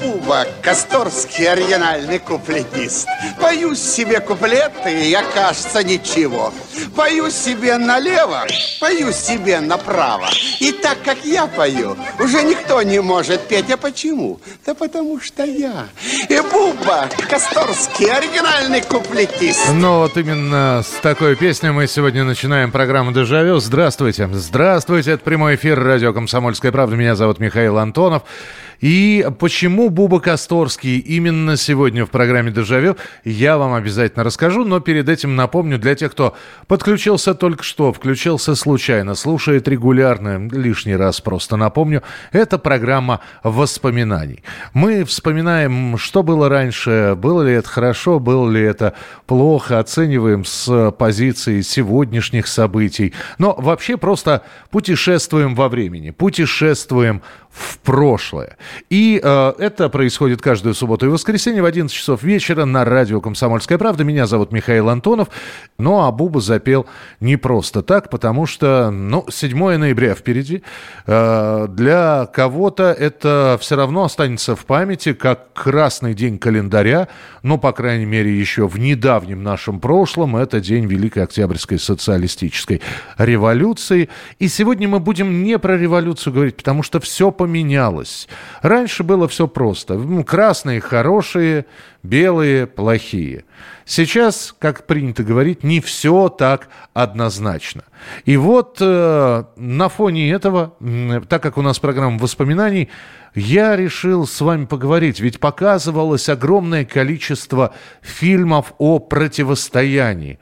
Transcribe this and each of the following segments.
Буба, Косторский оригинальный куплетист. Пою себе куплеты, я, кажется, ничего. Пою себе налево, пою себе направо. И так, как я пою, уже никто не может петь. А почему? Да потому что я. И Буба, Косторский оригинальный куплетист. Ну вот именно с такой песней мы сегодня начинаем программу «Дежавю». Здравствуйте. Здравствуйте. Это прямой эфир радио «Комсомольская правда». Меня зовут Михаил Антонов. И почему Буба Косторский именно сегодня в программе «Дежавю», я вам обязательно расскажу, но перед этим напомню для тех, кто подключился только что, включился случайно, слушает регулярно, лишний раз просто напомню, это программа воспоминаний. Мы вспоминаем, что было раньше, было ли это хорошо, было ли это плохо, оцениваем с позиции сегодняшних событий, но вообще просто путешествуем во времени, путешествуем в прошлое. И э, это происходит каждую субботу и воскресенье в 11 часов вечера на радио «Комсомольская правда». Меня зовут Михаил Антонов. Ну, а Буба запел не просто так, потому что, ну, 7 ноября впереди. Э, для кого-то это все равно останется в памяти как красный день календаря, ну, по крайней мере, еще в недавнем нашем прошлом. Это день Великой Октябрьской социалистической революции. И сегодня мы будем не про революцию говорить, потому что все поменялось. Раньше было все просто. Красные хорошие, белые плохие. Сейчас, как принято говорить, не все так однозначно. И вот э, на фоне этого, так как у нас программа воспоминаний, я решил с вами поговорить. Ведь показывалось огромное количество фильмов о противостоянии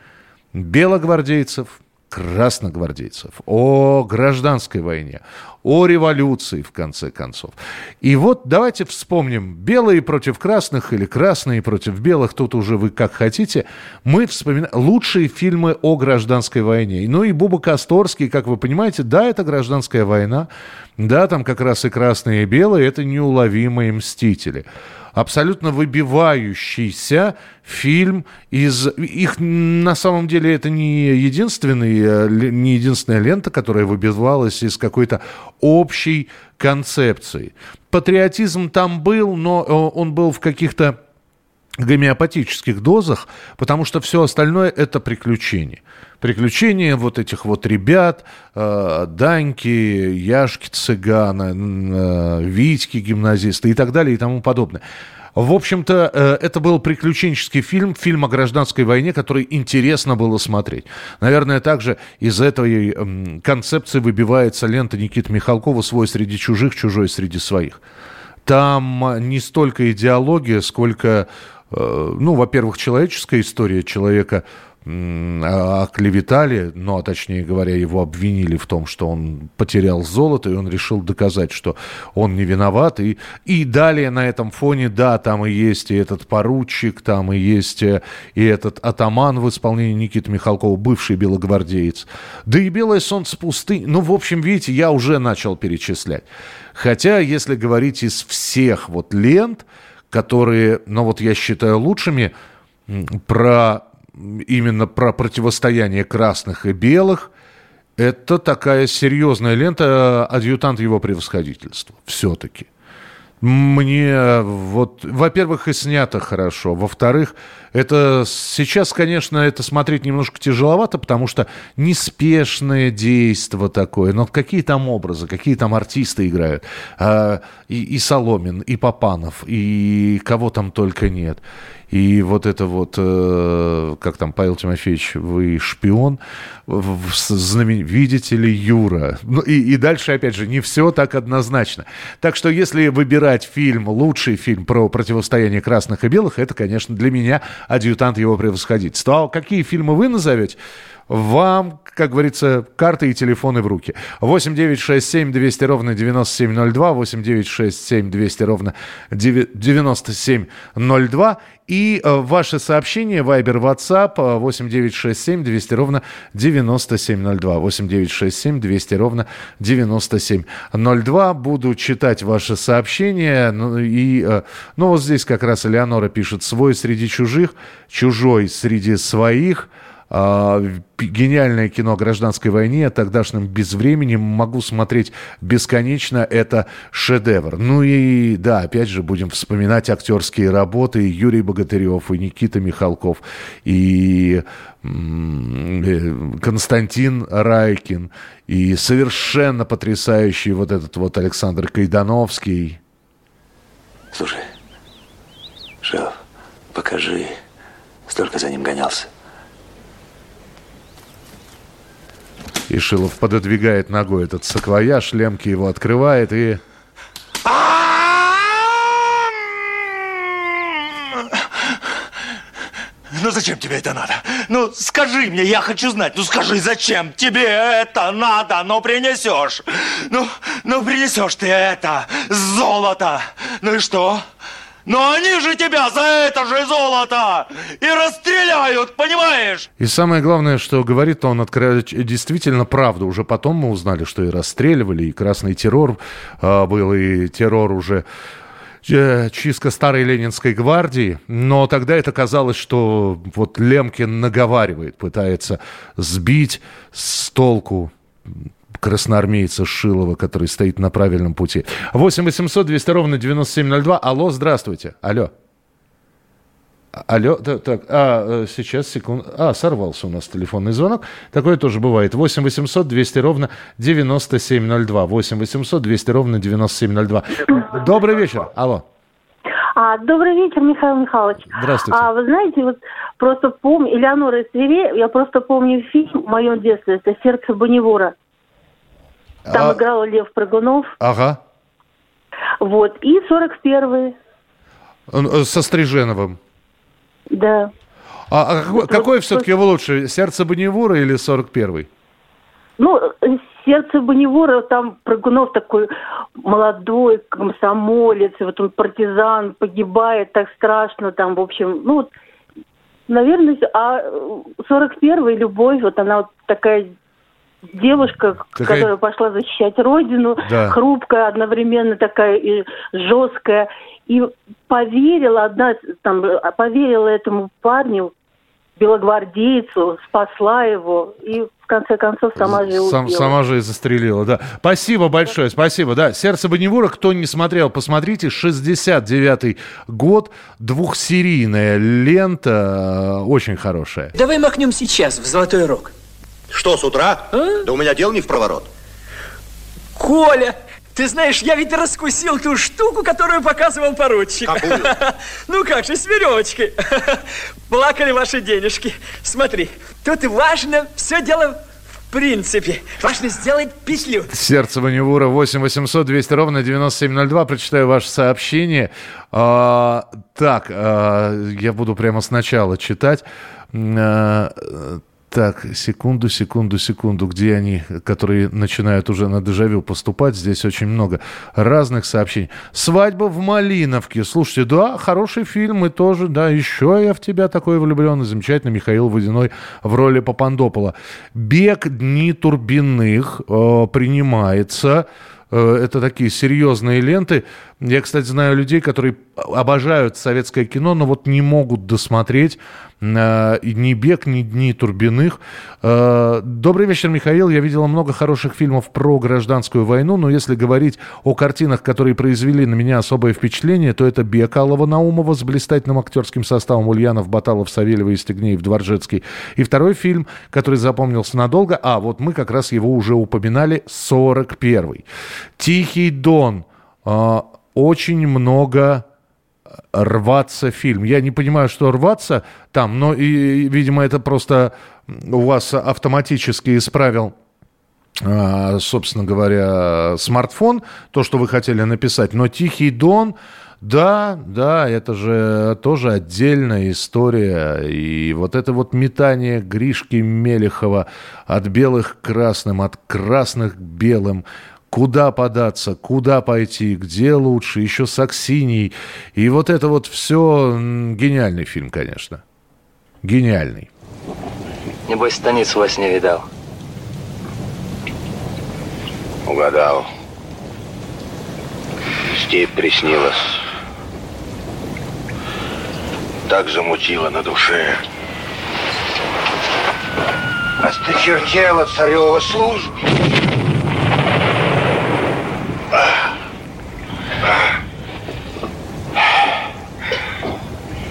белогвардейцев, красногвардейцев, о гражданской войне, о революции, в конце концов. И вот давайте вспомним, белые против красных или красные против белых, тут уже вы как хотите. Мы вспоминаем лучшие фильмы о гражданской войне. Ну и Буба Косторский, как вы понимаете, да, это гражданская война, да, там как раз и красные и белые, это неуловимые мстители абсолютно выбивающийся фильм из... Их на самом деле это не, единственный, э, не единственная лента, которая выбивалась из какой-то общей концепции. Патриотизм там был, но э, он был в каких-то гомеопатических дозах, потому что все остальное это приключения. Приключения вот этих вот ребят, э, Даньки, Яшки цыгана, э, Витьки гимназисты и так далее и тому подобное. В общем-то, э, это был приключенческий фильм, фильм о гражданской войне, который интересно было смотреть. Наверное, также из этой концепции выбивается лента Никиты Михалкова «Свой среди чужих, чужой среди своих». Там не столько идеология, сколько ну, во-первых, человеческая история человека оклеветали, ну, а точнее говоря, его обвинили в том, что он потерял золото, и он решил доказать, что он не виноват. И, и далее на этом фоне, да, там и есть и этот поручик, там и есть э, и этот атаман в исполнении Никиты Михалкова, бывший белогвардеец. Да и «Белое солнце пустыни». Ну, в общем, видите, я уже начал перечислять. Хотя, если говорить из всех вот лент, которые, ну вот я считаю лучшими, про именно про противостояние красных и белых. Это такая серьезная лента «Адъютант его превосходительства». Все-таки. Мне вот, во-первых, и снято хорошо. Во-вторых, это сейчас, конечно, это смотреть немножко тяжеловато, потому что неспешное действие такое. Но какие там образы, какие там артисты играют. А, и, и Соломин, и Попанов, и кого там только нет. И вот это вот, э, как там, Павел Тимофеевич, вы шпион, знамен... видите ли, Юра. Ну, и, и дальше, опять же, не все так однозначно. Так что, если выбирать фильм, лучший фильм про противостояние красных и белых, это, конечно, для меня адъютант его превосходительства. А какие фильмы вы назовете? Вам, как говорится, карты и телефоны в руки. 8 9 6 7 200 ровно 9702, 8 9 6 7 200 ровно 9702. И э, ваши сообщения, Viber, WhatsApp 8 9 6 7 200 ровно 9702, 8 9 6 7 200 ровно 9702. Буду читать ваши сообщения. Ну, и, э, ну, вот здесь как раз Элеонора пишет, свой среди чужих, чужой среди своих – гениальное кино о гражданской войне, о тогдашнем безвремени. Могу смотреть бесконечно. Это шедевр. Ну и да, опять же, будем вспоминать актерские работы. И Юрий Богатырев, и Никита Михалков, и э, Константин Райкин, и совершенно потрясающий вот этот вот Александр Кайдановский. Слушай, Шеф, покажи. Столько за ним гонялся. И Шилов пододвигает ногой этот саквояж, Лемки его открывает и... Ну зачем тебе это надо? Ну скажи мне, я хочу знать. Ну скажи, зачем тебе это надо? Ну принесешь. Ну, ну принесешь ты это золото. Ну и что? Но они же тебя за это же золото и расстреляют, понимаешь? И самое главное, что говорит он откровенно действительно правду. Уже потом мы узнали, что и расстреливали, и красный террор э, был, и террор уже э, чистка старой Ленинской гвардии, но тогда это казалось, что вот Лемкин наговаривает, пытается сбить с толку красноармейца Шилова, который стоит на правильном пути. 8 800 200 ровно 9702. Алло, здравствуйте. Алло. А, алло, так, так, а, э, сейчас, секунду. А, сорвался у нас телефонный звонок. Такое тоже бывает. 8 800 200 ровно 9702. 8 800 200 ровно 9702. Добрый вечер. Алло. А, добрый вечер, Михаил Михайлович. Здравствуйте. А, вы знаете, вот просто помню, Элеонора Свире, я просто помню фильм в моем детстве, это «Сердце Бонневора». Там а... играл Лев Прыгунов. Ага. Вот. И 41-й. Э, со Стриженовым. Да. А, а какой, вот, какой все-таки вот, лучше, сердце Бонневура или 41-й? Ну, сердце Бонневура, там Прыгунов такой молодой, комсомолец, вот он партизан, погибает так страшно, там, в общем, ну, вот, наверное, а 41-й любовь, вот она вот такая девушка, Какая... которая пошла защищать родину, да. хрупкая, одновременно такая и жесткая, и поверила одна, там, поверила этому парню, белогвардейцу, спасла его и в конце концов сама же Сам, убила. Сама же и застрелила, да. Спасибо большое, спасибо, да. «Сердце Бонневура», кто не смотрел, посмотрите, 69-й год, двухсерийная лента, очень хорошая. Давай махнем сейчас в «Золотой рог». Что, с утра? А? Да у меня дел не в проворот. Коля, ты знаешь, я ведь раскусил ту штуку, которую показывал поручик. Какую? Ну как же, с веревочкой. Плакали ваши денежки. Смотри, тут важно все дело в принципе. Важно сделать петлю. Сердце Ваневура 8 800 200 ровно 9702. Прочитаю ваше сообщение. А, так, а, я буду прямо сначала читать. А, так, секунду, секунду, секунду. Где они, которые начинают уже на дежавю поступать? Здесь очень много разных сообщений. «Свадьба в Малиновке». Слушайте, да, хороший фильм и тоже, да, еще я в тебя такой влюбленный. Замечательно, Михаил Водяной в роли Папандопола. «Бег дни турбинных» э, принимается. Э, это такие серьезные ленты. Я, кстати, знаю людей, которые обожают советское кино, но вот не могут досмотреть ни «Бег», ни «Дни Турбиных». Э, добрый вечер, Михаил. Я видела много хороших фильмов про гражданскую войну, но если говорить о картинах, которые произвели на меня особое впечатление, то это «Бег» Аллова Наумова с блистательным актерским составом Ульянов, Баталов, Савельева, Истегнеев, Дворжецкий. И второй фильм, который запомнился надолго, а вот мы как раз его уже упоминали, 41-й. «Тихий дон». Э, очень много рваться фильм. Я не понимаю, что рваться там, но, и, видимо, это просто у вас автоматически исправил а, собственно говоря, смартфон, то, что вы хотели написать. Но «Тихий Дон», Да, да, это же тоже отдельная история. И вот это вот метание Гришки Мелехова от белых к красным, от красных к белым, куда податься, куда пойти, где лучше, еще с Аксиньей. И вот это вот все гениальный фильм, конечно. Гениальный. Небось, станицу во сне видал. Угадал. Степь приснилась. Так замутило на душе. Осточертела царева служба.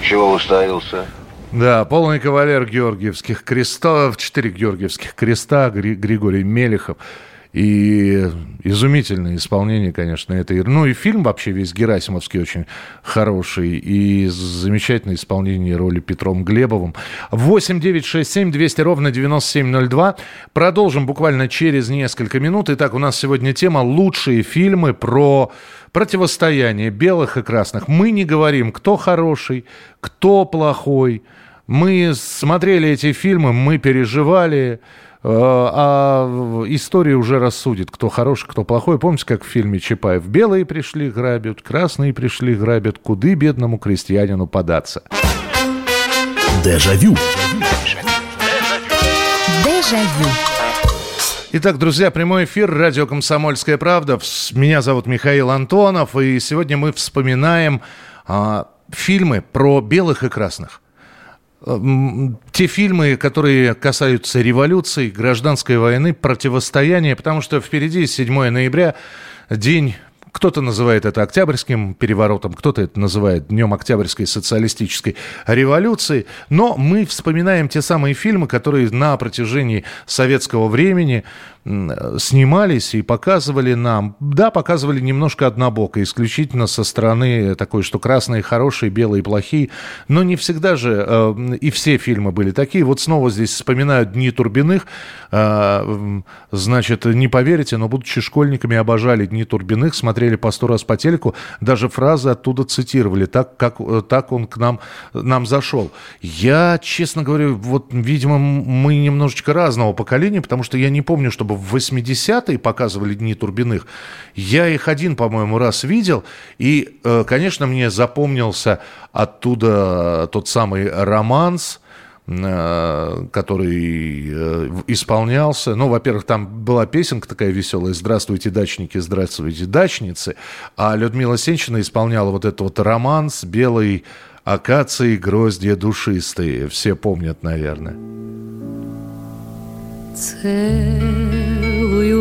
Чего уставился? Да, полный кавалер Георгиевских крестов, четыре Георгиевских креста, Григорий Мелехов. И изумительное исполнение, конечно, этой. Ну и фильм вообще весь Герасимовский очень хороший. И замечательное исполнение роли Петром Глебовым. 8 9 6 7 200 ровно 9702. Продолжим буквально через несколько минут. Итак, у нас сегодня тема «Лучшие фильмы про противостояние белых и красных». Мы не говорим, кто хороший, кто плохой. Мы смотрели эти фильмы, мы переживали, а история уже рассудит, кто хороший, кто плохой. Помните, как в фильме Чапаев? Белые пришли грабят, красные пришли грабят, куды бедному крестьянину податься? Дежавю. Дежавю. Итак, друзья, прямой эфир, радио «Комсомольская правда». Меня зовут Михаил Антонов, и сегодня мы вспоминаем а, фильмы про белых и красных. Те фильмы, которые касаются революции, гражданской войны, противостояния, потому что впереди 7 ноября, день кто-то называет это Октябрьским переворотом, кто-то это называет Днем Октябрьской социалистической революции. Но мы вспоминаем те самые фильмы, которые на протяжении советского времени снимались и показывали нам, да, показывали немножко однобоко, исключительно со стороны такой, что красные хорошие, белые плохие, но не всегда же э, и все фильмы были такие. Вот снова здесь вспоминают «Дни Турбиных», э, значит, не поверите, но будучи школьниками, обожали «Дни Турбиных», смотрели по сто раз по телеку, даже фразы оттуда цитировали, так, как, так он к нам, нам зашел. Я, честно говоря, вот, видимо, мы немножечко разного поколения, потому что я не помню, чтобы в 80-е показывали Дни Турбиных. Я их один, по-моему, раз видел. И, э, конечно, мне запомнился оттуда тот самый романс, э, который э, исполнялся. Ну, во-первых, там была песенка такая веселая «Здравствуйте, дачники, здравствуйте, дачницы». А Людмила Сенчина исполняла вот этот вот романс «Белый акации, гроздья душистые». Все помнят, наверное. Целую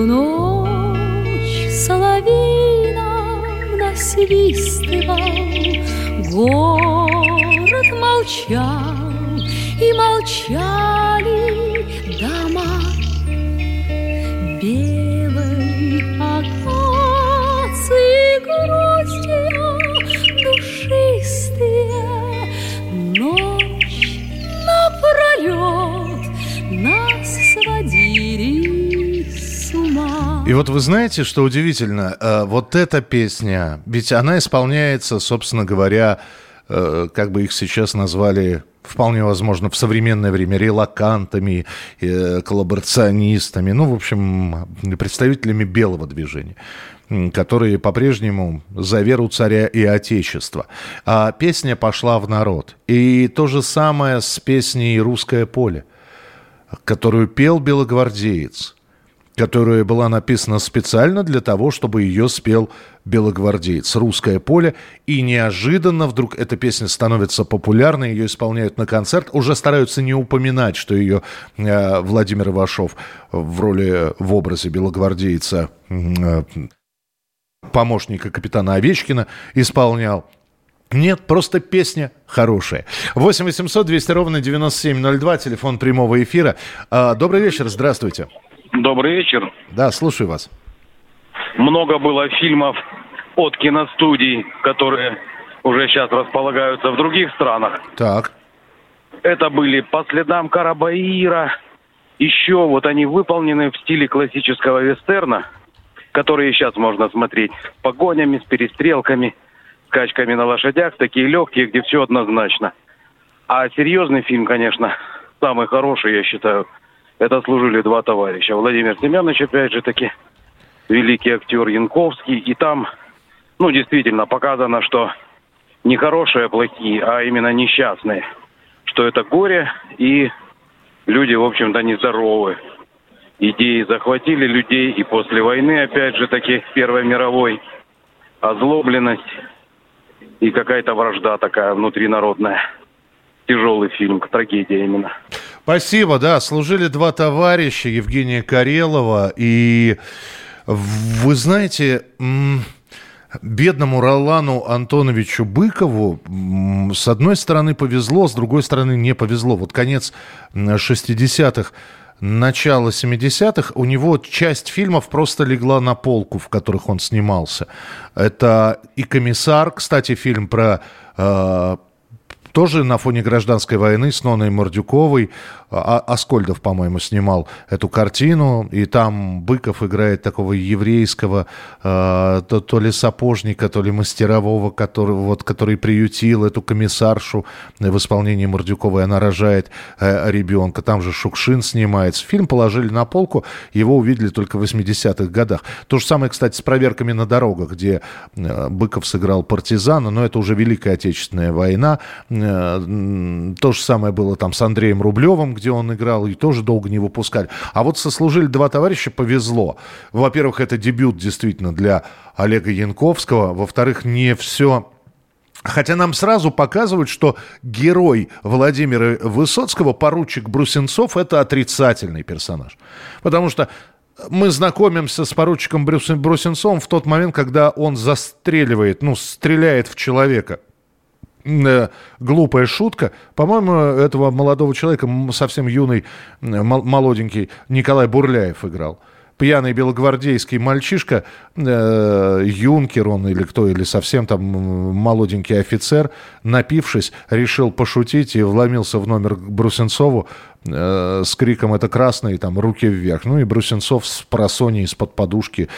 ночь соловьином насвистывал, Город молчал, и молчали дома. Белой акации гроздья душистые, Ночь напролет нас сводили с ума. И вот вы знаете, что удивительно, э, вот эта песня, ведь она исполняется, собственно говоря, э, как бы их сейчас назвали вполне возможно, в современное время релакантами, э, коллаборационистами, ну, в общем, представителями белого движения которые по-прежнему за веру царя и отечества. А песня пошла в народ. И то же самое с песней «Русское поле», которую пел белогвардеец которая была написана специально для того, чтобы ее спел белогвардеец «Русское поле». И неожиданно вдруг эта песня становится популярной, ее исполняют на концерт. Уже стараются не упоминать, что ее э, Владимир Ивашов в роли, в образе белогвардейца, э, помощника капитана Овечкина исполнял. Нет, просто песня хорошая. 8 800 200 ровно 9702, телефон прямого эфира. А, добрый вечер, здравствуйте. Добрый вечер. Да, слушаю вас. Много было фильмов от киностудий, которые уже сейчас располагаются в других странах. Так. Это были «По следам Карабаира». Еще вот они выполнены в стиле классического вестерна, которые сейчас можно смотреть с погонями, с перестрелками. скачками на лошадях, такие легкие, где все однозначно. А серьезный фильм, конечно, самый хороший, я считаю, это «Служили два товарища». Владимир Семенович, опять же таки, великий актер Янковский. И там, ну, действительно, показано, что не хорошие, плохие, а именно несчастные. Что это горе, и люди, в общем-то, нездоровы. Идеи захватили людей, и после войны, опять же таки, Первой мировой, озлобленность и какая-то вражда такая внутринародная. Тяжелый фильм, трагедия именно. Спасибо, да, служили два товарища, Евгения Карелова и, вы знаете, бедному Ролану Антоновичу Быкову с одной стороны повезло, с другой стороны не повезло. Вот конец 60-х начало 70-х, у него часть фильмов просто легла на полку, в которых он снимался. Это и «Комиссар», кстати, фильм про э, тоже на фоне гражданской войны с Ноной Мордюковой. А, Аскольдов, по-моему, снимал эту картину, и там Быков играет такого еврейского, э, то, то ли сапожника, то ли мастерового, который, вот, который приютил эту комиссаршу в исполнении Мордюковой, она рожает э, ребенка. Там же Шукшин снимается. Фильм положили на полку, его увидели только в 80-х годах. То же самое, кстати, с проверками на дорогах, где э, Быков сыграл партизана, но это уже Великая Отечественная война. Э, то же самое было там с Андреем Рублевым, где он играл, и тоже долго не выпускали. А вот сослужили два товарища, повезло. Во-первых, это дебют действительно для Олега Янковского. Во-вторых, не все Хотя нам сразу показывают, что герой Владимира Высоцкого, поручик Брусенцов, это отрицательный персонаж. Потому что мы знакомимся с поручиком Брусенцовым в тот момент, когда он застреливает, ну, стреляет в человека глупая шутка. По-моему, этого молодого человека, совсем юный, молоденький, Николай Бурляев играл пьяный белогвардейский мальчишка, э, юнкер он или кто, или совсем там молоденький офицер, напившись, решил пошутить и вломился в номер Брусенцову э, с криком «Это красный!» там руки вверх. Ну и Брусенцов с просони из-под подушки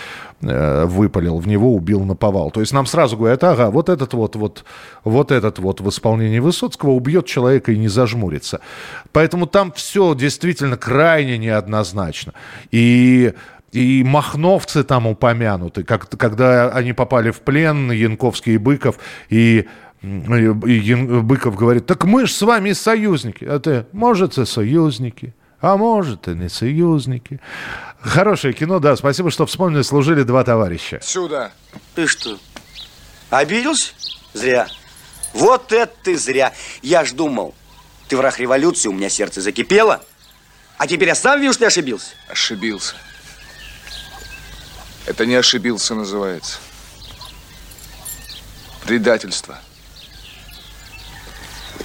э, выпалил в него, убил на повал. То есть нам сразу говорят, ага, вот этот вот, вот, вот этот вот в исполнении Высоцкого убьет человека и не зажмурится. Поэтому там все действительно крайне неоднозначно. И и махновцы там упомянуты, как, когда они попали в плен, Янковский и Быков, и и Ян, Быков говорит, так мы же с вами союзники. А ты, может, и союзники, а может, и не союзники. Хорошее кино, да, спасибо, что вспомнили, служили два товарища. Сюда. Ты что, обиделся? Зря. Вот это ты зря. Я ж думал, ты враг революции, у меня сердце закипело. А теперь я сам вижу, что ты ошибился. Ошибился. Это не ошибился называется. Предательство.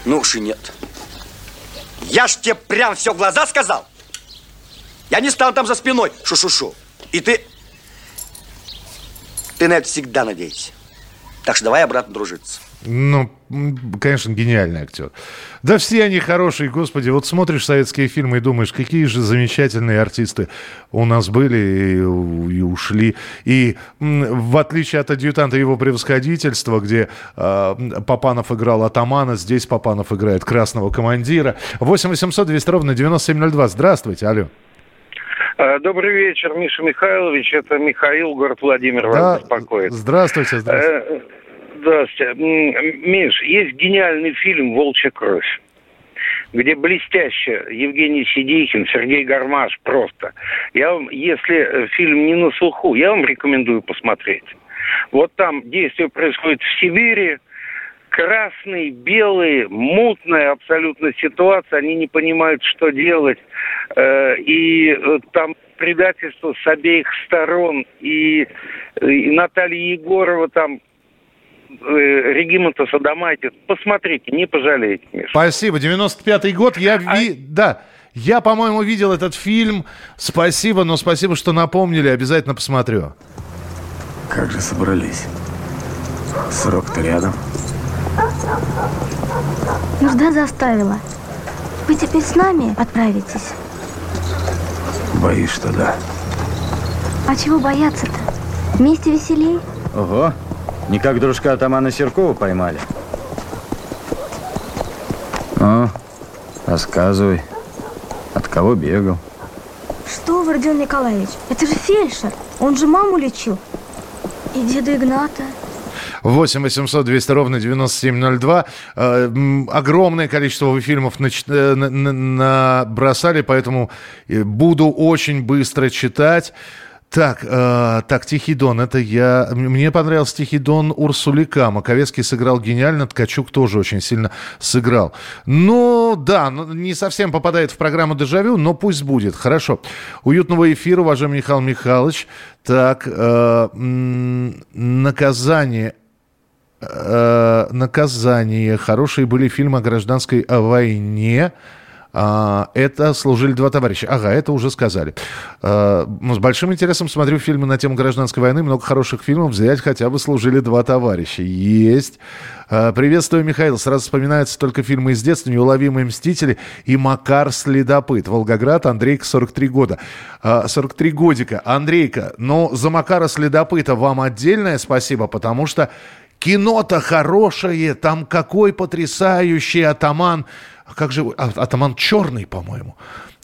Ну уж и нет. Я ж тебе прям все в глаза сказал. Я не стал там за спиной шу-шу-шу. И ты... Ты на это всегда надеешься. Так что давай обратно дружиться. Ну, конечно, гениальный актер. Да все они хорошие, господи. Вот смотришь советские фильмы и думаешь, какие же замечательные артисты у нас были и, и ушли. И в отличие от адъютанта его превосходительства, где э, Папанов играл атамана, здесь Папанов играет красного командира. 8 800 200 ровно 9702. Здравствуйте, алло. А, добрый вечер, Миша Михайлович. Это Михаил, город Владимир, да, вас беспокоит. Здравствуйте, здравствуйте. Здравствуйте. Миш, есть гениальный фильм «Волчья кровь» где блестяще Евгений Сидейкин, Сергей Гармаш просто. Я вам, если э, фильм не на слуху, я вам рекомендую посмотреть. Вот там действие происходит в Сибири, красный, белый, мутная абсолютно ситуация, они не понимают, что делать. Э, и э, там предательство с обеих сторон. И, и Наталья Егорова там Э, Регимонта Садомайте. Посмотрите, не пожалеете, Миша. Спасибо. 95-й год. Я... А... Ви... Да. Я, по-моему, видел этот фильм. Спасибо, но спасибо, что напомнили. Обязательно посмотрю. Как же собрались? Срок-то рядом. Нужда заставила. Вы теперь с нами отправитесь? Боюсь, что да. А чего бояться-то? Вместе веселей? Ого. Не как дружка атамана Серкова поймали. Ну, рассказывай. От кого бегал? Что вы, Родион Николаевич? Это же фельдшер. Он же маму лечил. И деда Игната. 8 800 200 ровно 9702. Э, огромное количество вы фильмов нач- э, на- на- набросали, поэтому э, буду очень быстро читать. Так, э, так, Тихий Дон, это я... Мне понравился Тихий Дон Урсулика. Маковецкий сыграл гениально, Ткачук тоже очень сильно сыграл. Ну, да, ну, не совсем попадает в программу «Дежавю», но пусть будет. Хорошо. Уютного эфира, уважаемый Михаил Михайлович. Так, э, наказание э, наказание. Хорошие были фильмы о гражданской войне. А, это служили два товарища. Ага, это уже сказали. А, ну, с большим интересом смотрю фильмы на тему гражданской войны. Много хороших фильмов. Взять хотя бы служили два товарища. Есть. А, приветствую, Михаил. Сразу вспоминаются только фильмы из детства. Неуловимые мстители и Макар Следопыт. Волгоград, Андрейка, 43 года. А, 43 годика. Андрейка, ну, за Макара Следопыта вам отдельное спасибо, потому что Кино-то хорошее, там какой потрясающий атаман, как же, а- атаман черный, по-моему,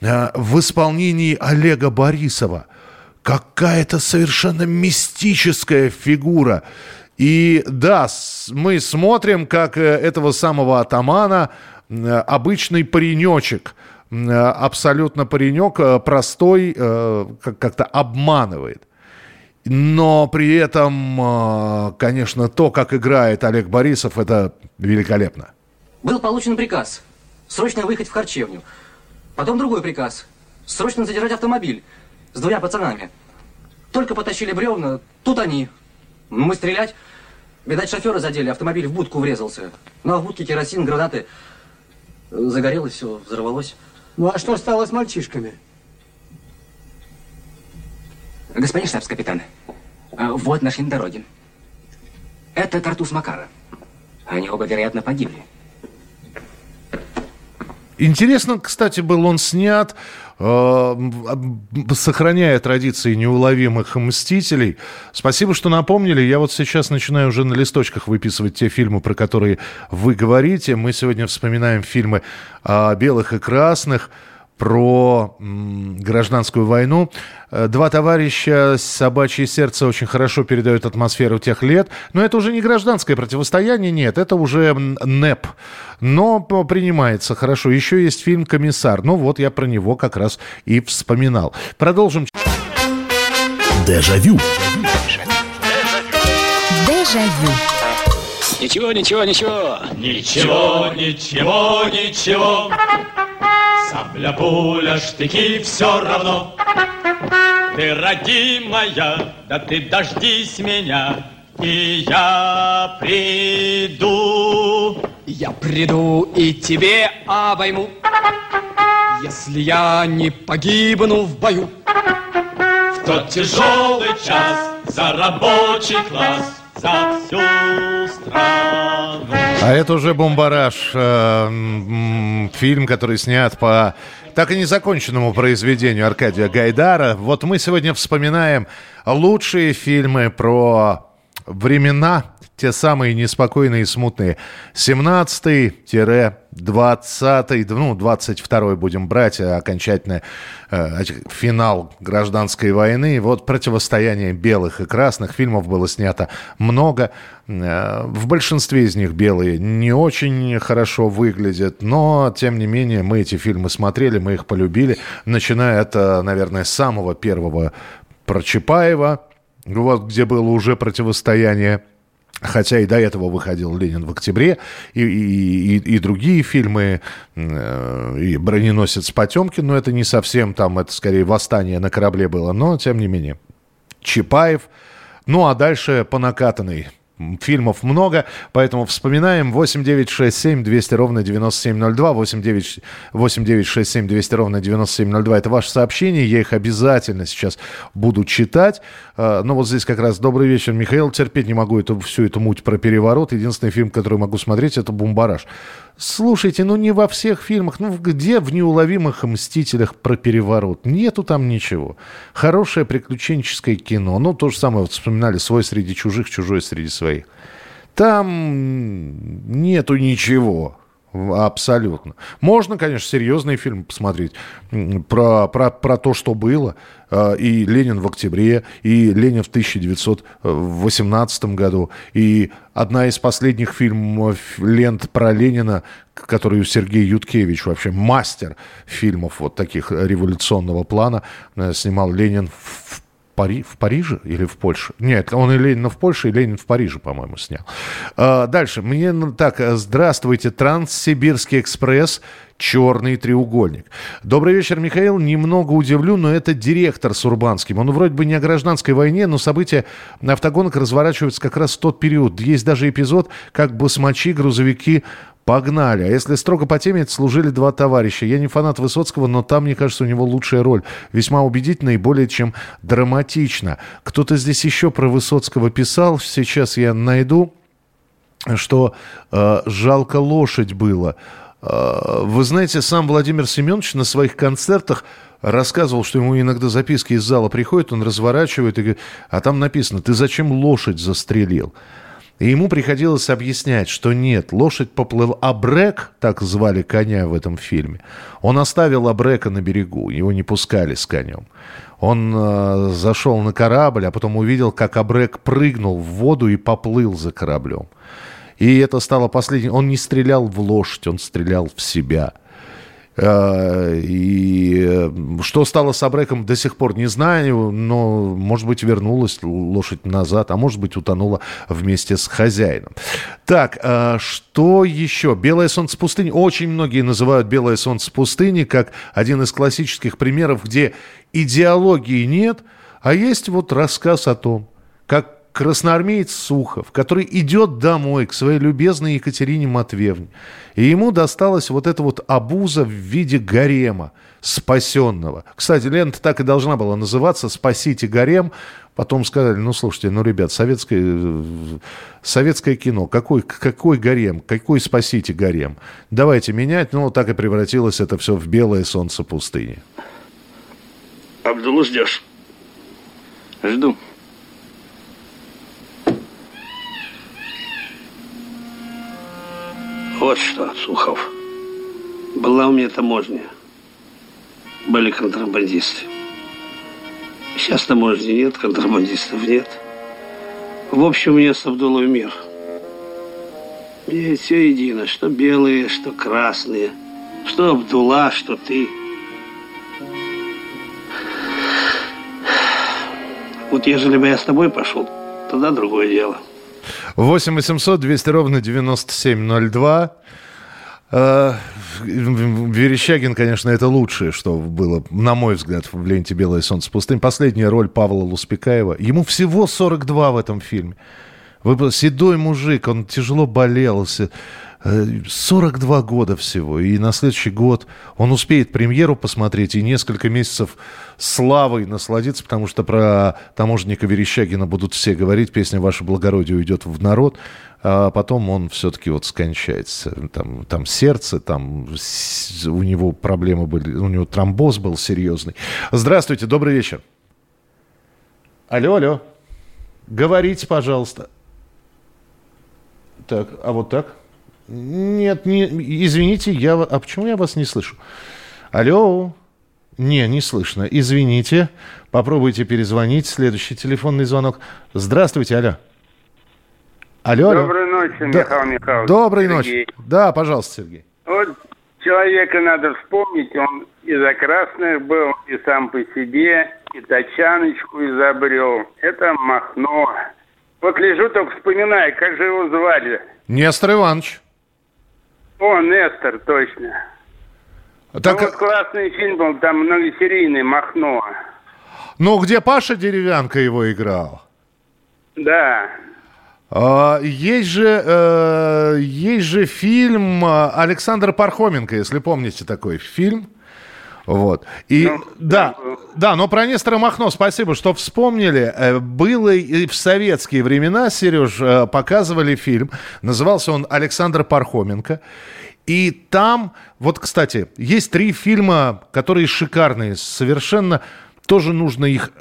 э, в исполнении Олега Борисова. Какая-то совершенно мистическая фигура. И да, мы смотрим, как э, этого самого атамана э, обычный паренечек, э, абсолютно паренек, простой, как- как-то обманывает. Но при этом, конечно, то, как играет Олег Борисов, это великолепно. Был получен приказ срочно выехать в харчевню. Потом другой приказ срочно задержать автомобиль с двумя пацанами. Только потащили бревна, тут они. Мы стрелять. Видать, шофера задели, автомобиль в будку врезался. Ну а в будке керосин, гранаты. Загорелось все, взорвалось. Ну а что стало с мальчишками? Господин штабс-капитан, э, вот наши на дороге. Это Тартус Макара. Они оба, вероятно, погибли. Интересно, кстати, был он снят, э, сохраняя традиции неуловимых мстителей. Спасибо, что напомнили. Я вот сейчас начинаю уже на листочках выписывать те фильмы, про которые вы говорите. Мы сегодня вспоминаем фильмы о белых и красных, про гражданскую войну. Э, Два товарища «Собачье сердце» очень хорошо передают атмосферу тех лет. Но это уже не гражданское противостояние, нет, это уже НЭП. Но принимается хорошо. Еще есть фильм «Комиссар». Ну вот, я про него как раз и вспоминал. Продолжим. Дежавю. Дежавю. Ничего, ничего, ничего. Ничего, ничего, ничего. Сабля, пуля, штыки, все равно. Ты родимая, да ты дождись меня, и я приду. Я приду и тебе обойму, если я не погибну в бою. В тот тяжелый час за рабочий класс, за всю страну. А это уже «Бомбараж», э, фильм, который снят по так и незаконченному произведению Аркадия Гайдара. Вот мы сегодня вспоминаем лучшие фильмы про времена, те самые неспокойные и смутные. 17-20, ну, 22 будем брать, а окончательно э, финал гражданской войны. Вот противостояние белых и красных фильмов было снято много. Э, В большинстве из них белые не очень хорошо выглядят, но, тем не менее, мы эти фильмы смотрели, мы их полюбили, начиная от, э, наверное, самого первого про Чапаева, вот где было уже противостояние Хотя и до этого выходил Ленин в октябре, и, и, и, и другие фильмы, э, и броненосец Потемкин, но это не совсем там, это скорее восстание на корабле было, но тем не менее. Чапаев, ну а дальше по накатанной. Фильмов много, поэтому вспоминаем 8967 200 ровно 9702, 89, 8967 200 ровно 9702. Это ваше сообщение, я их обязательно сейчас буду читать. А, Ну вот здесь как раз добрый вечер, Михаил. Терпеть не могу эту, всю эту муть про переворот. Единственный фильм, который могу смотреть, это «Бумбараж». Слушайте, ну не во всех фильмах. Ну где в «Неуловимых мстителях» про переворот? Нету там ничего. Хорошее приключенческое кино. Ну, то же самое вот вспоминали «Свой среди чужих, чужой среди своих». Там нету ничего. Абсолютно. Можно, конечно, серьезный фильм посмотреть про, про, про то, что было. Э, И Ленин в октябре, и Ленин в 1918 году, и одна из последних фильмов лент про Ленина, которую Сергей Юткевич, вообще мастер фильмов вот таких революционного плана, э, снимал Ленин в Пари, в Париже или в Польше? Нет, он и Ленина в Польше, и Ленин в Париже, по-моему, снял. А, дальше. Мне ну, так, э, здравствуйте, Транссибирский экспресс, черный треугольник. Добрый вечер, Михаил. Немного удивлю, но это директор с Урбанским. Он вроде бы не о гражданской войне, но события автогонок разворачиваются как раз в тот период. Есть даже эпизод, как басмачи, грузовики Погнали. А если строго по теме, это служили два товарища. Я не фанат Высоцкого, но там, мне кажется, у него лучшая роль. Весьма убедительно и более чем драматично. Кто-то здесь еще про Высоцкого писал. Сейчас я найду, что э, жалко лошадь было. Э, вы знаете, сам Владимир Семенович на своих концертах рассказывал, что ему иногда записки из зала приходят, он разворачивает, и говорит, а там написано, ты зачем лошадь застрелил? И ему приходилось объяснять, что нет, лошадь поплыла. Абрек, так звали коня в этом фильме, он оставил Абрека на берегу, его не пускали с конем. Он э, зашел на корабль, а потом увидел, как Абрек прыгнул в воду и поплыл за кораблем. И это стало последним. Он не стрелял в лошадь, он стрелял в себя. Э, И э, что стало с Абреком, до сих пор не знаю, но, может быть, вернулась лошадь назад, а может быть, утонула вместе с хозяином. Так, э, что еще? «Белое солнце пустыни». Очень многие называют «Белое солнце пустыни» как один из классических примеров, где идеологии нет, а есть вот рассказ о том, как красноармеец Сухов, который идет домой к своей любезной Екатерине Матвеевне. И ему досталась вот эта вот обуза в виде гарема спасенного. Кстати, лента так и должна была называться «Спасите гарем». Потом сказали, ну, слушайте, ну, ребят, советское, советское кино, какой, какой гарем, какой спасите гарем? Давайте менять. Ну, так и превратилось это все в белое солнце пустыни. Абдулу ждешь? Жду. Вот что, Сухов. Была у меня таможня. Были контрабандисты. Сейчас таможни нет, контрабандистов нет. В общем, меня с Абдулой мир. Мне все едино, что белые, что красные, что Абдула, что ты. Вот ежели бы я с тобой пошел, тогда другое дело. 8 800 200 ровно 9702. Э, Верещагин, конечно, это лучшее, что было, на мой взгляд, в ленте «Белое солнце пустынь». Последняя роль Павла Луспекаева. Ему всего 42 в этом фильме. Седой мужик, он тяжело болел. Се- э, 42 года всего. И на следующий год он успеет премьеру посмотреть и несколько месяцев славой насладиться, потому что про таможенника Верещагина будут все говорить. Песня «Ваше благородие» уйдет в народ. А потом он все-таки вот скончается. Там, там сердце, там у него проблемы были, у него тромбоз был серьезный. Здравствуйте, добрый вечер. Алло, алло. Говорите, пожалуйста. Так, а вот так? Нет, не, извините, я... А почему я вас не слышу? Алло? Не, не слышно. Извините. Попробуйте перезвонить. Следующий телефонный звонок. Здравствуйте, алло. Алло, алло. Доброй ночи, Да. Михаил Михайлович. Доброй Сергей. ночи. Да, пожалуйста, Сергей. Вот человека надо вспомнить, он и за красных был, и сам по себе, и тачаночку изобрел. Это Махно. Вот лежу, только вспоминаю, как же его звали. Нестор Иванович. О, Нестор, точно. Так, Ну, вот классный фильм был, там многосерийный, Махно. ну, где Паша Деревянко его играл? Да. А, Есть же, э, есть же фильм э, Александра Пархоменко, если помните такой фильм. Вот. И да, да, но про Нестора Махно спасибо, что вспомнили. Э, Было и в советские времена, Сереж, э, показывали фильм. Назывался он Александр Пархоменко. И там, вот, кстати, есть три фильма, которые шикарные, совершенно тоже нужно их...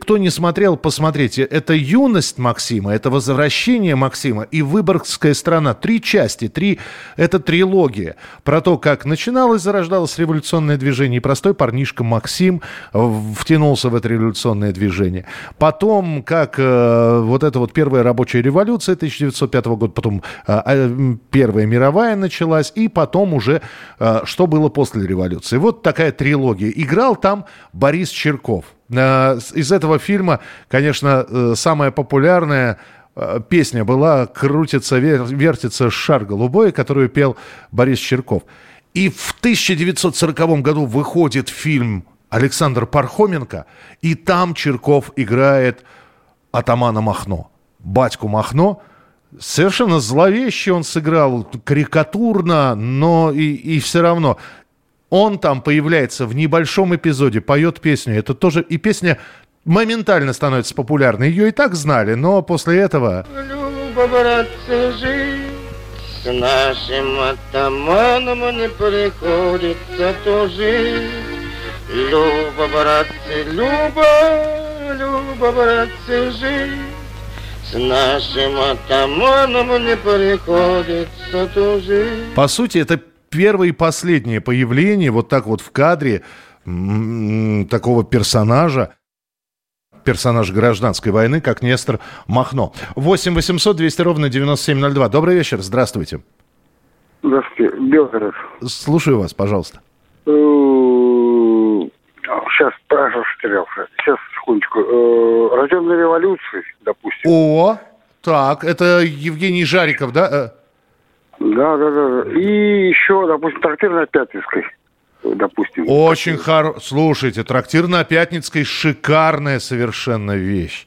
Кто не смотрел, посмотрите. Это «Юность» Максима, это «Возвращение» Максима и «Выборгская страна». Три части, три... Это трилогия про то, как начиналось, зарождалось революционное движение, и простой парнишка Максим втянулся в это революционное движение. Потом, как э, вот эта вот первая рабочая революция 1905 года, потом э, Первая мировая началась, и потом уже э, что было после революции. Вот такая трилогия. Играл там Борис Черков. Из этого фильма, конечно, э, самая популярная э, песня была «Крутится, вертится шар голубой», которую пел Борис Черков. И в 1940 году выходит фильм Александр Пархоменко, и там Черков играет атамана Махно. Батьку Махно, совершенно зловеще он сыграл, карикатурно, но и, и все равно. Он там появляется в небольшом эпизоде, поет песню. Это тоже и песня моментально становится популярной. Ее и так знали, но после этого... Люба, братцы, жить с нашим атаманом не приходится тужить. Люба, братцы, Люба, Люба, братцы, жить с нашим атаманом не приходится тужить. По сути, это первое и последнее появление вот так вот в кадре такого персонажа, персонаж гражданской войны, как Нестор Махно. 8 800 200 ровно 9702. Добрый вечер, здравствуйте. Здравствуйте, Белгород. Слушаю вас, пожалуйста. Сейчас, прошу, терялся. Сейчас, секундочку. Э, Рожденная революцией, допустим. О, так, это Евгений Жариков, да? Да, да, да. И еще, допустим, трактир на Пятницкой. Допустим. Очень хорошо. Слушайте, трактир на Пятницкой шикарная совершенно вещь.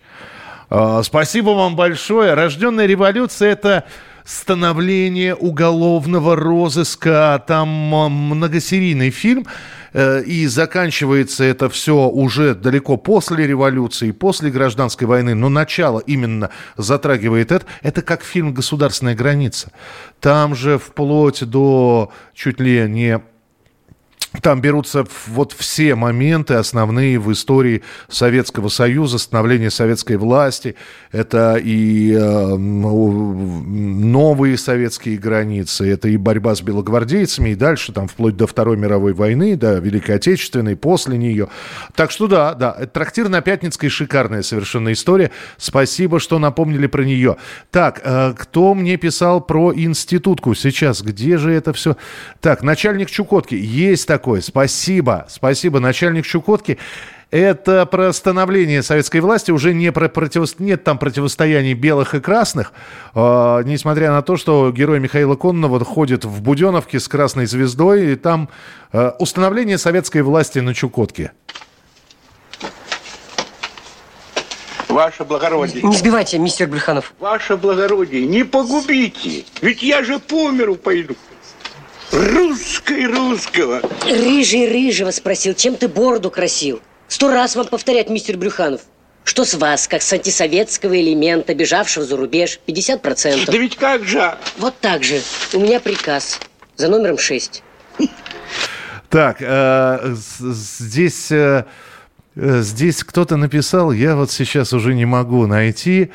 А, спасибо вам большое. Рожденная революция это становление уголовного розыска. Там многосерийный фильм. Э, и заканчивается это все уже далеко после революции, после гражданской войны, но начало именно затрагивает это. Это как фильм «Государственная граница». Там же вплоть до чуть ли не там берутся вот все моменты основные в истории Советского Союза, становления советской власти. Это и э, новые советские границы, это и борьба с белогвардейцами, и дальше там вплоть до Второй мировой войны, до Великой Отечественной, после нее. Так что да, да, трактир на Пятницкой шикарная совершенно история. Спасибо, что напомнили про нее. Так, э, кто мне писал про институтку сейчас? Где же это все? Так, начальник Чукотки. Есть такой такое. Спасибо, спасибо, начальник Чукотки. Это про становление советской власти, уже не про противо... нет там противостояний белых и красных, э, несмотря на то, что герой Михаила Кононова ходит в Буденовке с красной звездой, и там э, установление советской власти на Чукотке. Ваше благородие. Не сбивайте, мистер Брюханов. Ваше благородие, не погубите. Ведь я же по миру пойду. Русской русского. Рыжий рыжего спросил, чем ты бороду красил? Сто раз вам повторять, мистер Брюханов. Что с вас, как с антисоветского элемента, бежавшего за рубеж, 50%? Да ведь как же? Вот так же. У меня приказ за номером 6. Так, э, здесь, э, здесь кто-то написал, я вот сейчас уже не могу найти.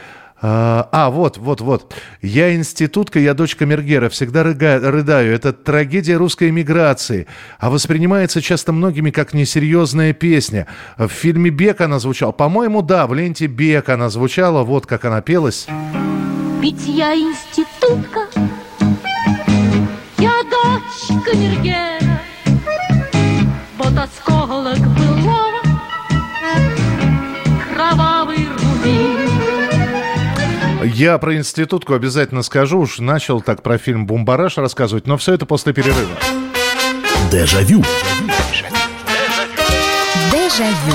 А, а, вот, вот, вот. Я институтка, я дочь камергера, всегда рыга, рыдаю. Это трагедия русской эмиграции. А воспринимается часто многими как несерьезная песня. В фильме «Бег» она звучала. По-моему, да, в ленте «Бег» она звучала. Вот как она пелась. Ведь я институтка, я дочь камергера. Вот осколок былого, Я про институтку обязательно скажу. Уж начал так про фильм «Бумбараш» рассказывать, но все это после перерыва. Дежавю. Дежавю.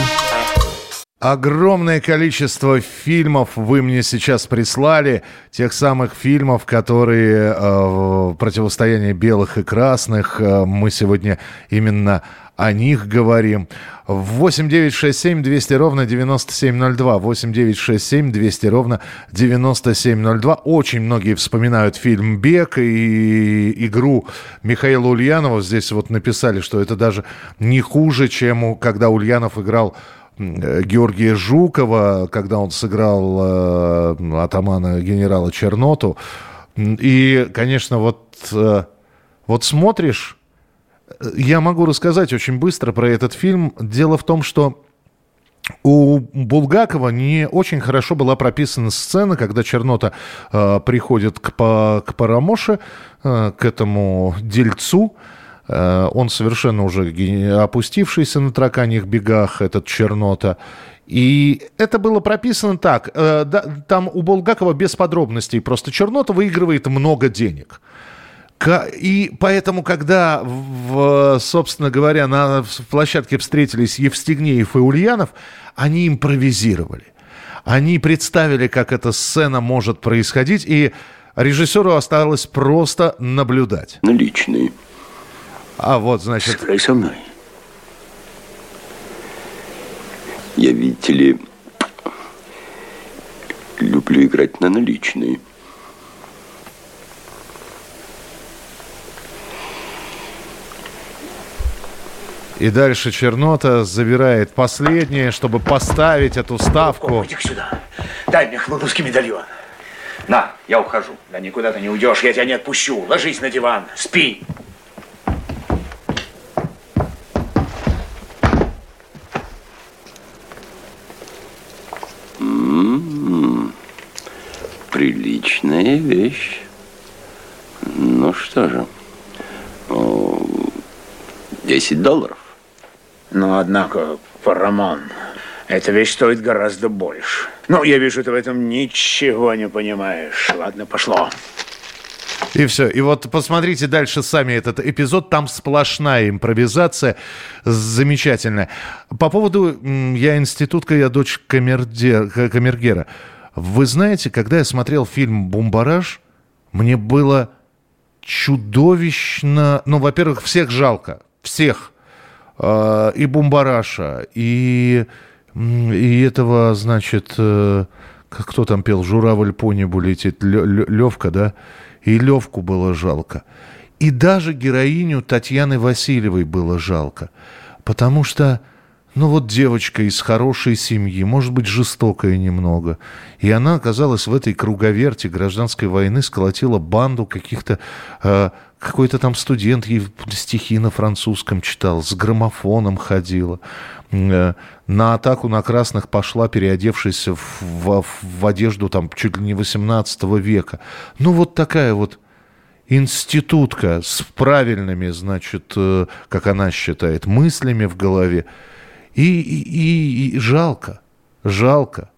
Огромное количество фильмов вы мне сейчас прислали, тех самых фильмов, которые э, противостояние белых и красных. Э, мы сегодня именно о них говорим. 8 9 6 7 200 ровно 9702. 8 9 6 7 200 ровно 9702. Очень многие вспоминают фильм «Бег» и игру Михаила Ульянова. Здесь вот написали, что это даже не хуже, чем когда Ульянов играл Э, Георгия Жукова, когда он сыграл э, атамана генерала Черноту. И, конечно, вот, э, вот смотришь, я могу рассказать очень быстро про этот фильм. Дело в том, что у Булгакова не очень хорошо была прописана сцена, когда Чернота э, приходит к, по, к Парамоше, э, к этому дельцу, Э, он совершенно уже опустившийся на траканьих бегах, этот Чернота. И это было прописано так. Э, там у Булгакова без подробностей. Просто Чернота выигрывает много денег. И поэтому, когда, в, собственно говоря, на площадке встретились Евстигнеев и Ульянов, они импровизировали. Они представили, как эта сцена может происходить, и режиссеру осталось просто наблюдать. Наличные. А вот, значит... Сыграй со мной. Я, видите ли, люблю играть на наличные. И дальше Чернота забирает последнее, чтобы поставить эту ставку. Иди сюда. Дай мне хлопушский медальон. На, я ухожу. Да никуда ты не уйдешь, я тебя не отпущу. Ложись на диван, спи. приличная вещь. Ну что же, 10 долларов. Но, однако, Парамон, эта вещь стоит гораздо больше. Ну, я вижу, ты в этом ничего не понимаешь. Ладно, пошло. И все. И вот посмотрите дальше сами этот эпизод. Там сплошная импровизация. Замечательная. По поводу «Я институтка, я дочь камердер, камергера». Вы знаете, когда я смотрел фильм «Бумбараж», мне было чудовищно... Ну, во-первых, всех жалко. Всех. А, и Бумбараша, и, и этого, значит, э, кто там пел, «Журавль по небу летит», Левка, да? И Левку было жалко. И даже героиню Татьяны Васильевой было жалко. Потому что ну вот девочка из хорошей семьи, может быть, жестокая немного. И она оказалась в этой круговерте гражданской войны, сколотила банду каких-то... Э, какой-то там студент ей стихи на французском читал, с граммофоном ходила. Э, на атаку на красных пошла, переодевшись в, в, в одежду там чуть ли не 18 века. Ну вот такая вот институтка с правильными, значит, э, как она считает, мыслями в голове. И, и, и жалко, жалко.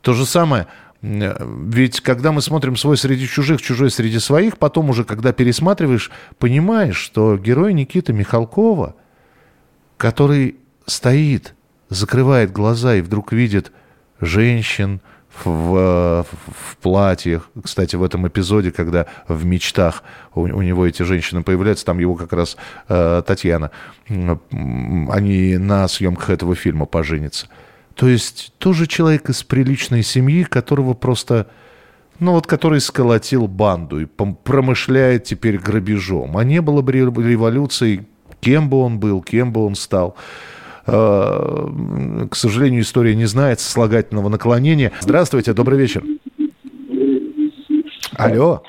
То же самое, ведь когда мы смотрим свой среди чужих, чужой среди своих, потом уже, когда пересматриваешь, понимаешь, что герой Никиты Михалкова, который стоит, закрывает глаза и вдруг видит женщин, в, в платьях. Кстати, в этом эпизоде, когда в мечтах у, у него эти женщины появляются, там его как раз э, Татьяна, они на съемках этого фильма поженятся. То есть тоже человек из приличной семьи, которого просто, ну вот, который сколотил банду и промышляет теперь грабежом. А не было бы революции, кем бы он был, кем бы он стал. Э, к сожалению, история не знает сослагательного наклонения. Здравствуйте, добрый вечер. Алло.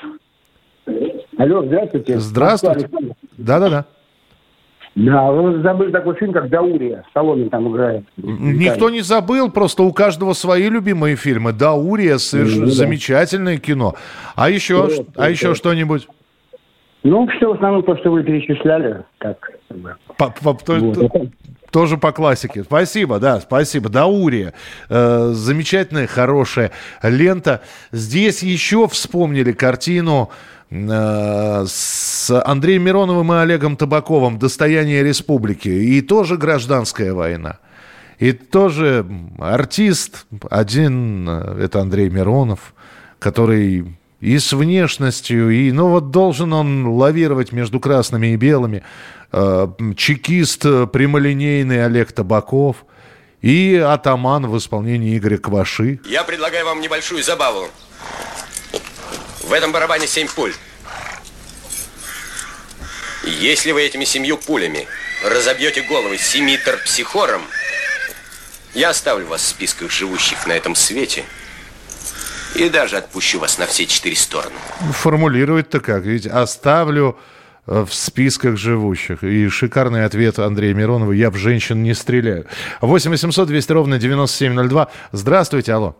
Алло, здравствуйте. Здравствуйте. Да-да-да. Да, вы забыли такой фильм, как «Даурия». Сталлоне там играет. Никто не забыл, просто у каждого свои любимые фильмы. «Даурия» совершенно ну, да. замечательное кино. А еще, вот, а еще что-нибудь? Ну, все в основном то, что вы перечисляли. Как, по, по, то, вот. Тоже по классике. Спасибо, да, спасибо. Даурия. Э, замечательная, хорошая лента. Здесь еще вспомнили картину э, с Андреем Мироновым и Олегом Табаковым «Достояние республики». И тоже гражданская война. И тоже артист, один, э, это Андрей Миронов, который и с внешностью, и, ну вот должен он лавировать между красными и белыми. Э, чекист прямолинейный Олег Табаков и атаман в исполнении Игоря Кваши. Я предлагаю вам небольшую забаву. В этом барабане семь пуль. Если вы этими семью пулями разобьете головы семи торпсихором, я оставлю вас в списках живущих на этом свете и даже отпущу вас на все четыре стороны. Формулирует-то как? Ведь оставлю э, в списках живущих. И шикарный ответ Андрея Миронова. Я в женщин не стреляю. 8 800 200 ровно 9702. Здравствуйте, алло.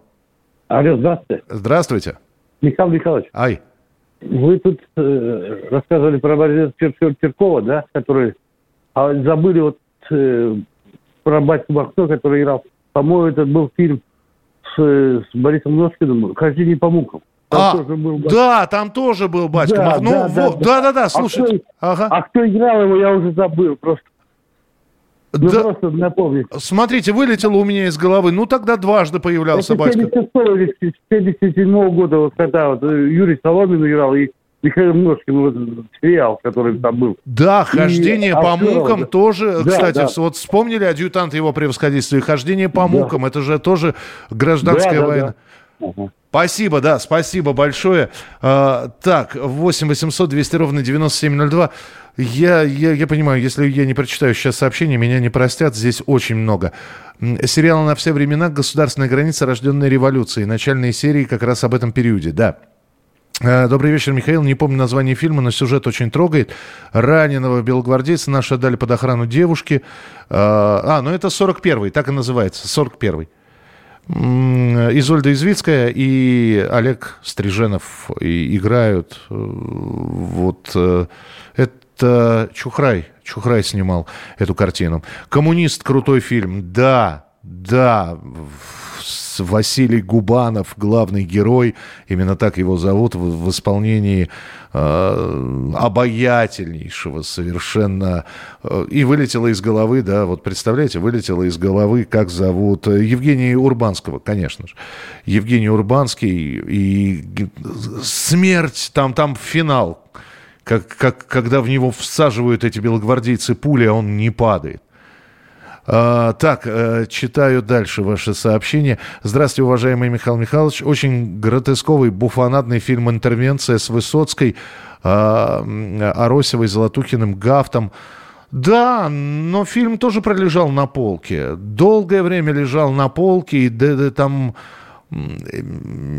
Алло, здравствуйте. Здравствуйте. Михаил Михайлович. Ай. Вы тут э, рассказывали про Бориса Теркова, да, который... А забыли вот э, про батьку Бахто, который играл. По-моему, это был фильм с, с Борисом Носкиным «Хождение по мукам». Там А, тоже был да, там тоже был батька. Да, ну, да, да, вот, да. да-да-да, А слушайте. кто- Ага. А кто играл его, я уже забыл. Просто, ну, Да. просто напомнить. Смотрите, вылетело у меня из головы. Ну, тогда дважды появлялся Это батька. 76 или 77 года, вот когда вот, э, Юрий Соломин играл и Михаил Множкин, вот, сериал, который там был. Да, И хождение по актеров, мукам да. тоже, Да, кстати, да. вот вспомнили адъютант его превосходительства, и хождение по Да. мукам, это же тоже гражданская Да, да, война. да. Ага. Спасибо, да, спасибо большое. А, так, 8 800 200 ровно 9702. Я, я, я понимаю, если я не прочитаю сейчас сообщение, меня не простят, здесь очень много. Сериал «На все времена. Государственная граница, рожденная революцией». Начальные серии как раз об этом периоде, да. Э, Добрый вечер, Михаил. Не помню название фильма, но сюжет очень трогает. Раненого белогвардейца наши отдали под охрану девушки. Э, А, ну это 41-й, так и называется, 41-й. М, Изольда Извицкая и Олег Стриженов играют. э, Вот это Чухрай. Чухрай снимал эту картину. «Коммунист» крутой фильм. Да, да. В- Василий Губанов, главный герой, именно так его зовут, в, в исполнении э, обаятельнейшего совершенно. э, и вылетело из головы, да, вот представляете, вылетело из головы, как зовут э, Евгения Урбанского, конечно же. Евгений Урбанский и смерть, там, там финал. Как, как, когда в него всаживают эти белогвардейцы пули, а он не падает. А, так, э, читаю дальше ваше сообщение. Здравствуйте, уважаемый Михаил Михайлович. Очень гротесковый, буфонадный фильм «Интервенция» с Высоцкой, а, Аросевой, Золотухиным, Гафтом. Да, но фильм тоже пролежал на полке. Долгое время лежал на полке, и да- да там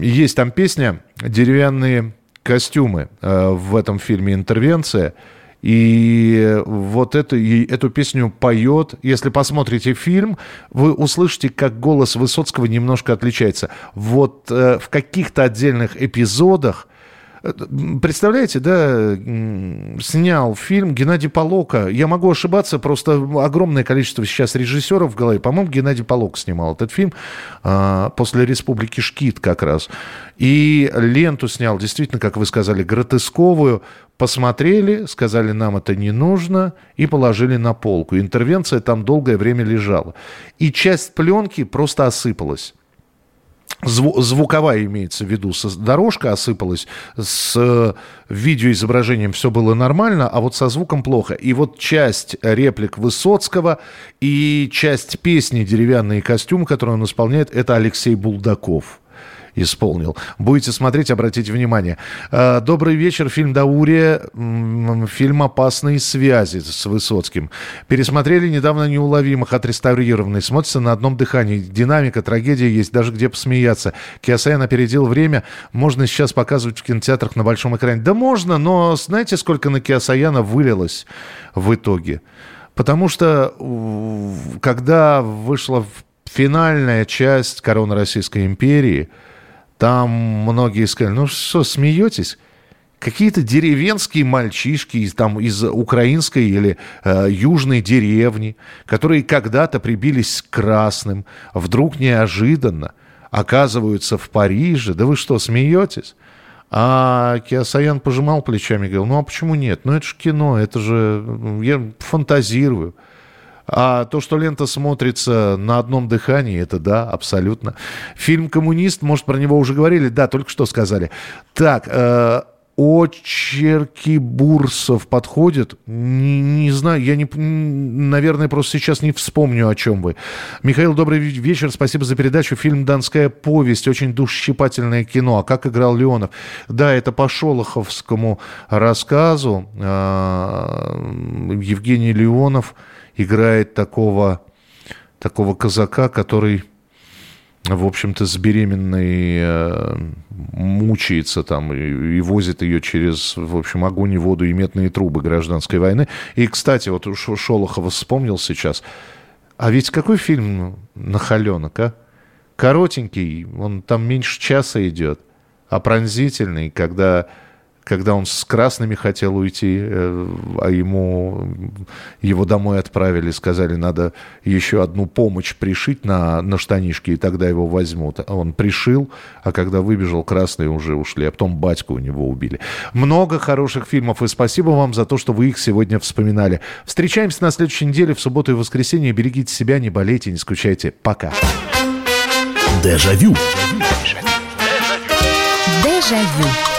есть там песня «Деревянные костюмы» э, в этом фильме «Интервенция». И вот эту, и эту песню поет. Если посмотрите фильм, вы услышите, как голос Высоцкого немножко отличается. Вот э, в каких-то отдельных эпизодах Представляете, да, снял фильм Геннадий Полока. Я могу ошибаться, просто огромное количество сейчас режиссеров в голове. По-моему, Геннадий Полок снимал этот фильм а, после «Республики Шкит» как раз. И ленту снял, действительно, как вы сказали, гротесковую. Посмотрели, сказали, нам это не нужно, и положили на полку. Интервенция там долгое время лежала. И часть пленки просто осыпалась. Зву- звуковая имеется в виду, дорожка осыпалась, с э, видеоизображением все было нормально, а вот со звуком плохо. И вот часть реплик Высоцкого и часть песни «Деревянные костюмы», которую он исполняет, это Алексей Булдаков исполнил. Будете смотреть, обратите внимание. Э, Добрый вечер. Фильм «Даурия», фильм «Опасные связи» с Высоцким. Пересмотрели недавно «Неуловимых», отреставрированный. Смотрится на одном дыхании. Динамика, трагедия есть, даже где посмеяться. Киосаян опередил время. Можно сейчас показывать в кинотеатрах на большом экране. Да можно, но знаете, сколько на Киосаяна вылилось в итоге? Потому что когда вышла финальная часть «Короны Российской империи», там многие сказали, ну что, смеетесь? Какие-то деревенские мальчишки из, там, из украинской или э, южной деревни, которые когда-то прибились к красным, вдруг неожиданно оказываются в Париже. Да вы что, смеетесь? А Киосаян пожимал плечами и говорил, ну а почему нет? Ну это же кино, это же, я фантазирую. А то, что лента смотрится на одном дыхании, это да, абсолютно. Фильм «Коммунист», может, про него уже говорили? Да, только что сказали. Так, э, очерки Бурсов подходят? Не, не знаю, я не, наверное, просто сейчас не вспомню, о чем вы. Михаил, добрый вечер, спасибо за передачу. Фильм «Донская повесть», очень душесчипательное кино. А как играл Леонов? Да, это по Шолоховскому рассказу. А, Евгений Леонов играет такого, такого казака, который в общем-то, с беременной э, мучается там и, и возит ее через, в общем, огонь и воду и метные трубы гражданской войны. И, кстати, вот Шолохова вспомнил сейчас. А ведь какой фильм «Нахаленок», а? Коротенький, он там меньше часа идет, а пронзительный, когда когда он с красными хотел уйти, э, а ему его домой отправили, сказали, надо еще одну помощь пришить на, на штанишки, и тогда его возьмут. Он пришил, а когда выбежал, красные уже ушли, а потом батьку у него убили. Много хороших фильмов, и спасибо вам за то, что вы их сегодня вспоминали. Встречаемся на следующей неделе в субботу и воскресенье. Берегите себя, не болейте, не скучайте. Пока. Дежавю. Дежавю.